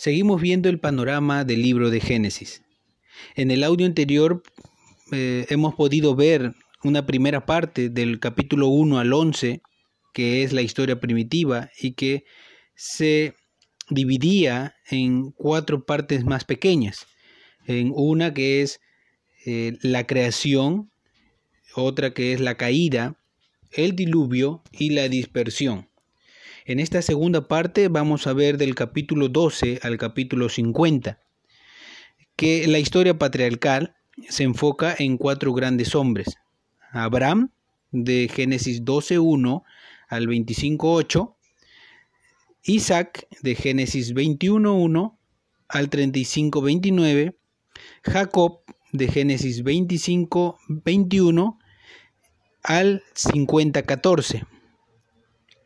Seguimos viendo el panorama del libro de Génesis. En el audio anterior eh, hemos podido ver una primera parte del capítulo 1 al 11, que es la historia primitiva y que se dividía en cuatro partes más pequeñas. En una que es eh, la creación, otra que es la caída, el diluvio y la dispersión. En esta segunda parte vamos a ver del capítulo 12 al capítulo 50, que la historia patriarcal se enfoca en cuatro grandes hombres. Abraham, de Génesis 12.1 al 25.8, Isaac, de Génesis 21.1 al 35.29, Jacob, de Génesis 25.21 al 50.14,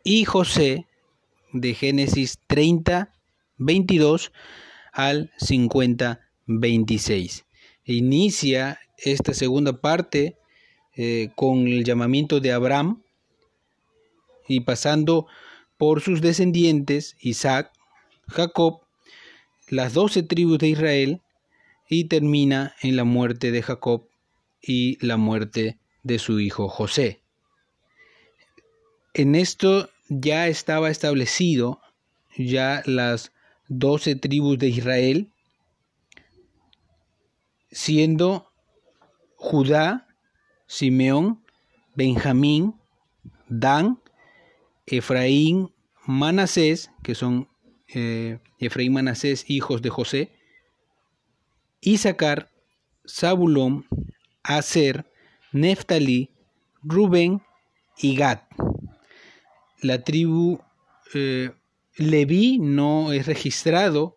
y José, de Génesis 30.22 al 50.26. Inicia esta segunda parte eh, con el llamamiento de Abraham y pasando por sus descendientes, Isaac, Jacob, las doce tribus de Israel, y termina en la muerte de Jacob y la muerte de su hijo José. En esto ya estaba establecido ya las doce tribus de Israel, siendo Judá, Simeón, Benjamín, Dan, Efraín, Manasés, que son eh, Efraín Manasés, hijos de José, Isaacar, Zabulón, Aser, Neftalí, Rubén y Gad. La tribu eh, Leví no es registrado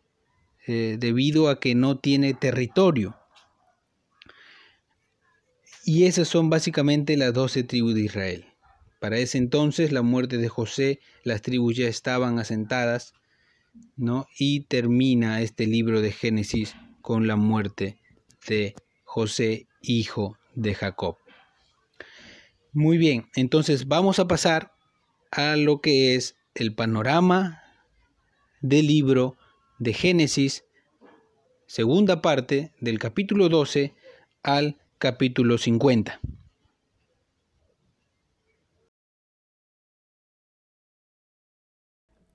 eh, debido a que no tiene territorio. Y esas son básicamente las doce tribus de Israel. Para ese entonces, la muerte de José, las tribus ya estaban asentadas, ¿no? Y termina este libro de Génesis con la muerte de José, hijo de Jacob. Muy bien, entonces vamos a pasar a lo que es el panorama del libro de Génesis, segunda parte del capítulo 12 al capítulo 50.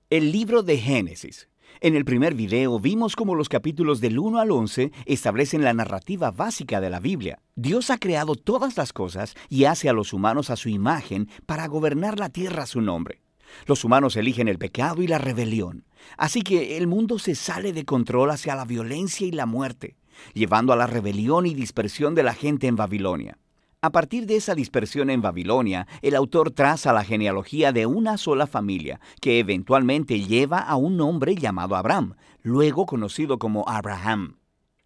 El libro de Génesis. En el primer video vimos cómo los capítulos del 1 al 11 establecen la narrativa básica de la Biblia. Dios ha creado todas las cosas y hace a los humanos a su imagen para gobernar la tierra a su nombre. Los humanos eligen el pecado y la rebelión. Así que el mundo se sale de control hacia la violencia y la muerte, llevando a la rebelión y dispersión de la gente en Babilonia. A partir de esa dispersión en Babilonia, el autor traza la genealogía de una sola familia, que eventualmente lleva a un hombre llamado Abraham, luego conocido como Abraham.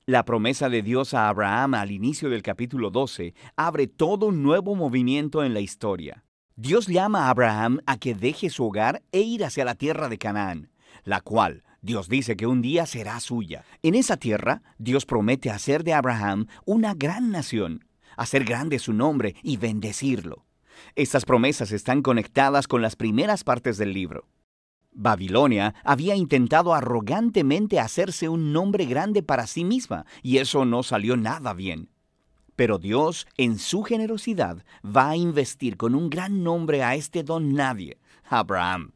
La promesa de Dios a Abraham al inicio del capítulo 12 abre todo un nuevo movimiento en la historia. Dios llama a Abraham a que deje su hogar e ir hacia la tierra de Canaán, la cual Dios dice que un día será suya. En esa tierra, Dios promete hacer de Abraham una gran nación, hacer grande su nombre y bendecirlo. Estas promesas están conectadas con las primeras partes del libro. Babilonia había intentado arrogantemente hacerse un nombre grande para sí misma, y eso no salió nada bien. Pero Dios, en su generosidad, va a investir con un gran nombre a este don nadie, Abraham.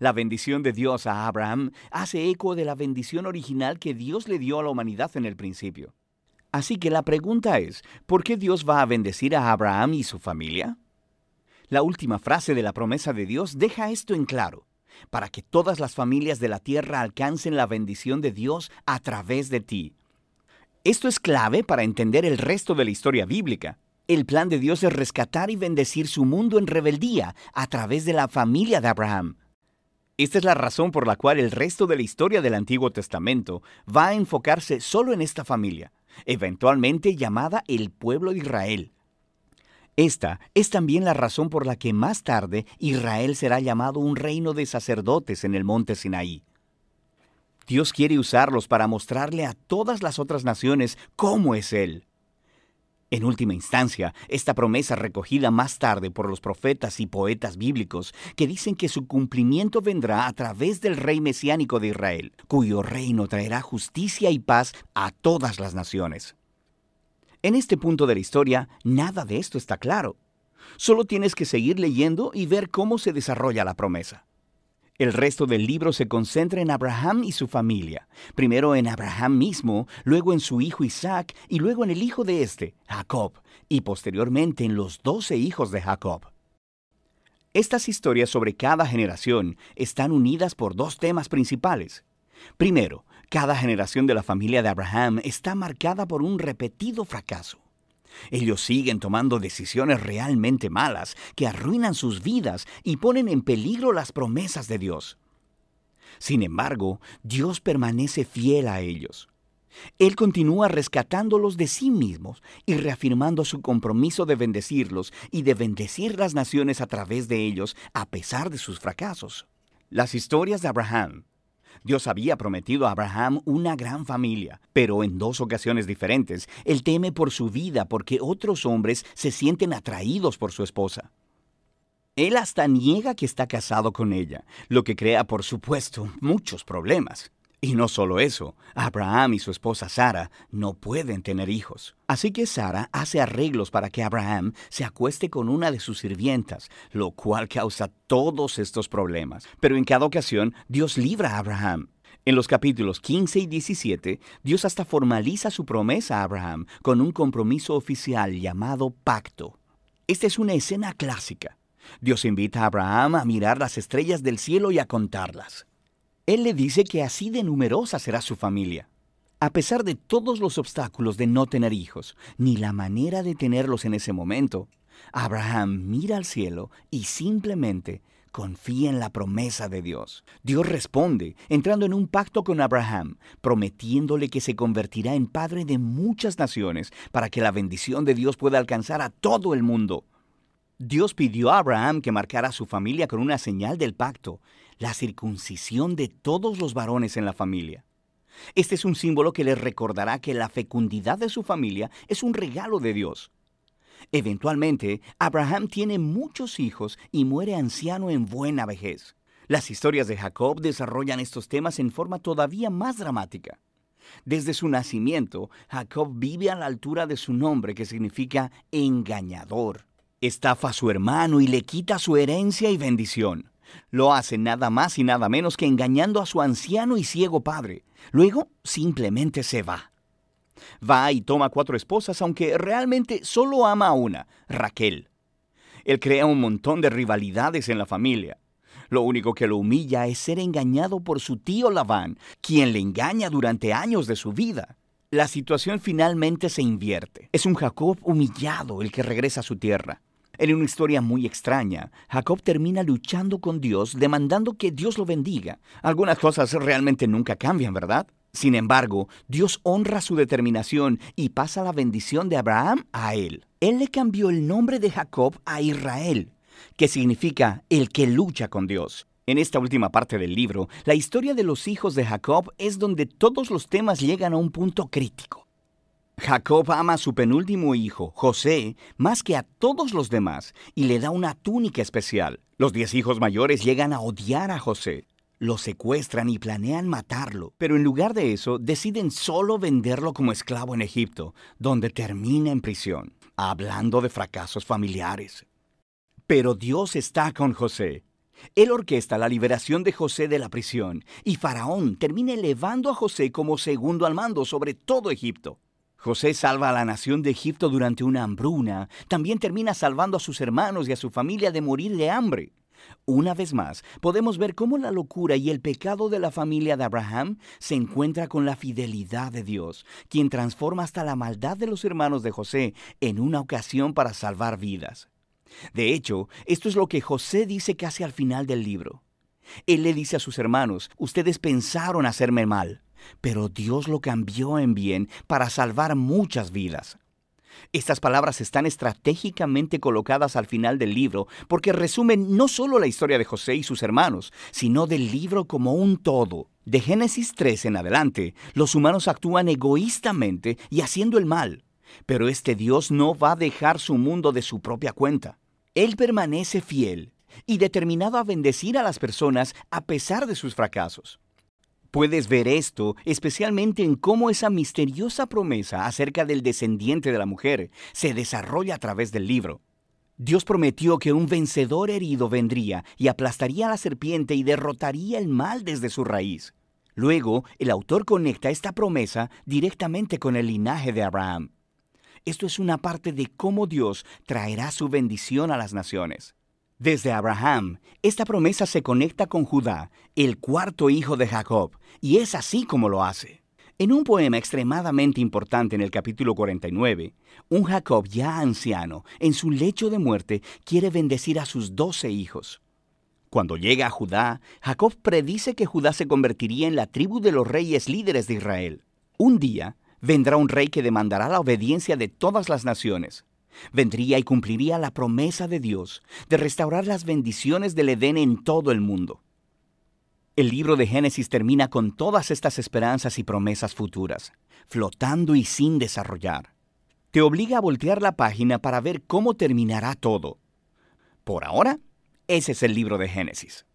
La bendición de Dios a Abraham hace eco de la bendición original que Dios le dio a la humanidad en el principio. Así que la pregunta es, ¿por qué Dios va a bendecir a Abraham y su familia? La última frase de la promesa de Dios deja esto en claro, para que todas las familias de la tierra alcancen la bendición de Dios a través de ti. Esto es clave para entender el resto de la historia bíblica. El plan de Dios es rescatar y bendecir su mundo en rebeldía a través de la familia de Abraham. Esta es la razón por la cual el resto de la historia del Antiguo Testamento va a enfocarse solo en esta familia eventualmente llamada el pueblo de Israel. Esta es también la razón por la que más tarde Israel será llamado un reino de sacerdotes en el monte Sinaí. Dios quiere usarlos para mostrarle a todas las otras naciones cómo es Él. En última instancia, esta promesa recogida más tarde por los profetas y poetas bíblicos, que dicen que su cumplimiento vendrá a través del rey mesiánico de Israel, cuyo reino traerá justicia y paz a todas las naciones. En este punto de la historia, nada de esto está claro. Solo tienes que seguir leyendo y ver cómo se desarrolla la promesa. El resto del libro se concentra en Abraham y su familia, primero en Abraham mismo, luego en su hijo Isaac y luego en el hijo de este, Jacob, y posteriormente en los doce hijos de Jacob. Estas historias sobre cada generación están unidas por dos temas principales. Primero, cada generación de la familia de Abraham está marcada por un repetido fracaso. Ellos siguen tomando decisiones realmente malas que arruinan sus vidas y ponen en peligro las promesas de Dios. Sin embargo, Dios permanece fiel a ellos. Él continúa rescatándolos de sí mismos y reafirmando su compromiso de bendecirlos y de bendecir las naciones a través de ellos a pesar de sus fracasos. Las historias de Abraham, Dios había prometido a Abraham una gran familia, pero en dos ocasiones diferentes, él teme por su vida porque otros hombres se sienten atraídos por su esposa. Él hasta niega que está casado con ella, lo que crea, por supuesto, muchos problemas. Y no solo eso, Abraham y su esposa Sara no pueden tener hijos. Así que Sara hace arreglos para que Abraham se acueste con una de sus sirvientas, lo cual causa todos estos problemas. Pero en cada ocasión, Dios libra a Abraham. En los capítulos 15 y 17, Dios hasta formaliza su promesa a Abraham con un compromiso oficial llamado pacto. Esta es una escena clásica. Dios invita a Abraham a mirar las estrellas del cielo y a contarlas. Él le dice que así de numerosa será su familia. A pesar de todos los obstáculos de no tener hijos, ni la manera de tenerlos en ese momento, Abraham mira al cielo y simplemente confía en la promesa de Dios. Dios responde, entrando en un pacto con Abraham, prometiéndole que se convertirá en padre de muchas naciones para que la bendición de Dios pueda alcanzar a todo el mundo. Dios pidió a Abraham que marcara a su familia con una señal del pacto, la circuncisión de todos los varones en la familia. Este es un símbolo que les recordará que la fecundidad de su familia es un regalo de Dios. Eventualmente, Abraham tiene muchos hijos y muere anciano en buena vejez. Las historias de Jacob desarrollan estos temas en forma todavía más dramática. Desde su nacimiento, Jacob vive a la altura de su nombre que significa engañador. Estafa a su hermano y le quita su herencia y bendición. Lo hace nada más y nada menos que engañando a su anciano y ciego padre. Luego simplemente se va. Va y toma cuatro esposas, aunque realmente solo ama a una, Raquel. Él crea un montón de rivalidades en la familia. Lo único que lo humilla es ser engañado por su tío Labán, quien le engaña durante años de su vida. La situación finalmente se invierte. Es un Jacob humillado el que regresa a su tierra. En una historia muy extraña, Jacob termina luchando con Dios, demandando que Dios lo bendiga. Algunas cosas realmente nunca cambian, ¿verdad? Sin embargo, Dios honra su determinación y pasa la bendición de Abraham a él. Él le cambió el nombre de Jacob a Israel, que significa el que lucha con Dios. En esta última parte del libro, la historia de los hijos de Jacob es donde todos los temas llegan a un punto crítico. Jacob ama a su penúltimo hijo, José, más que a todos los demás y le da una túnica especial. Los diez hijos mayores llegan a odiar a José. Lo secuestran y planean matarlo, pero en lugar de eso deciden solo venderlo como esclavo en Egipto, donde termina en prisión, hablando de fracasos familiares. Pero Dios está con José. Él orquesta la liberación de José de la prisión y Faraón termina elevando a José como segundo al mando sobre todo Egipto. José salva a la nación de Egipto durante una hambruna. También termina salvando a sus hermanos y a su familia de morir de hambre. Una vez más, podemos ver cómo la locura y el pecado de la familia de Abraham se encuentra con la fidelidad de Dios, quien transforma hasta la maldad de los hermanos de José en una ocasión para salvar vidas. De hecho, esto es lo que José dice casi al final del libro. Él le dice a sus hermanos, ustedes pensaron hacerme mal, pero Dios lo cambió en bien para salvar muchas vidas. Estas palabras están estratégicamente colocadas al final del libro porque resumen no solo la historia de José y sus hermanos, sino del libro como un todo. De Génesis 3 en adelante, los humanos actúan egoístamente y haciendo el mal. Pero este Dios no va a dejar su mundo de su propia cuenta. Él permanece fiel y determinado a bendecir a las personas a pesar de sus fracasos. Puedes ver esto especialmente en cómo esa misteriosa promesa acerca del descendiente de la mujer se desarrolla a través del libro. Dios prometió que un vencedor herido vendría y aplastaría a la serpiente y derrotaría el mal desde su raíz. Luego, el autor conecta esta promesa directamente con el linaje de Abraham. Esto es una parte de cómo Dios traerá su bendición a las naciones. Desde Abraham, esta promesa se conecta con Judá, el cuarto hijo de Jacob, y es así como lo hace. En un poema extremadamente importante en el capítulo 49, un Jacob ya anciano, en su lecho de muerte, quiere bendecir a sus doce hijos. Cuando llega a Judá, Jacob predice que Judá se convertiría en la tribu de los reyes líderes de Israel. Un día vendrá un rey que demandará la obediencia de todas las naciones. Vendría y cumpliría la promesa de Dios de restaurar las bendiciones del Edén en todo el mundo. El libro de Génesis termina con todas estas esperanzas y promesas futuras, flotando y sin desarrollar. Te obliga a voltear la página para ver cómo terminará todo. Por ahora, ese es el libro de Génesis.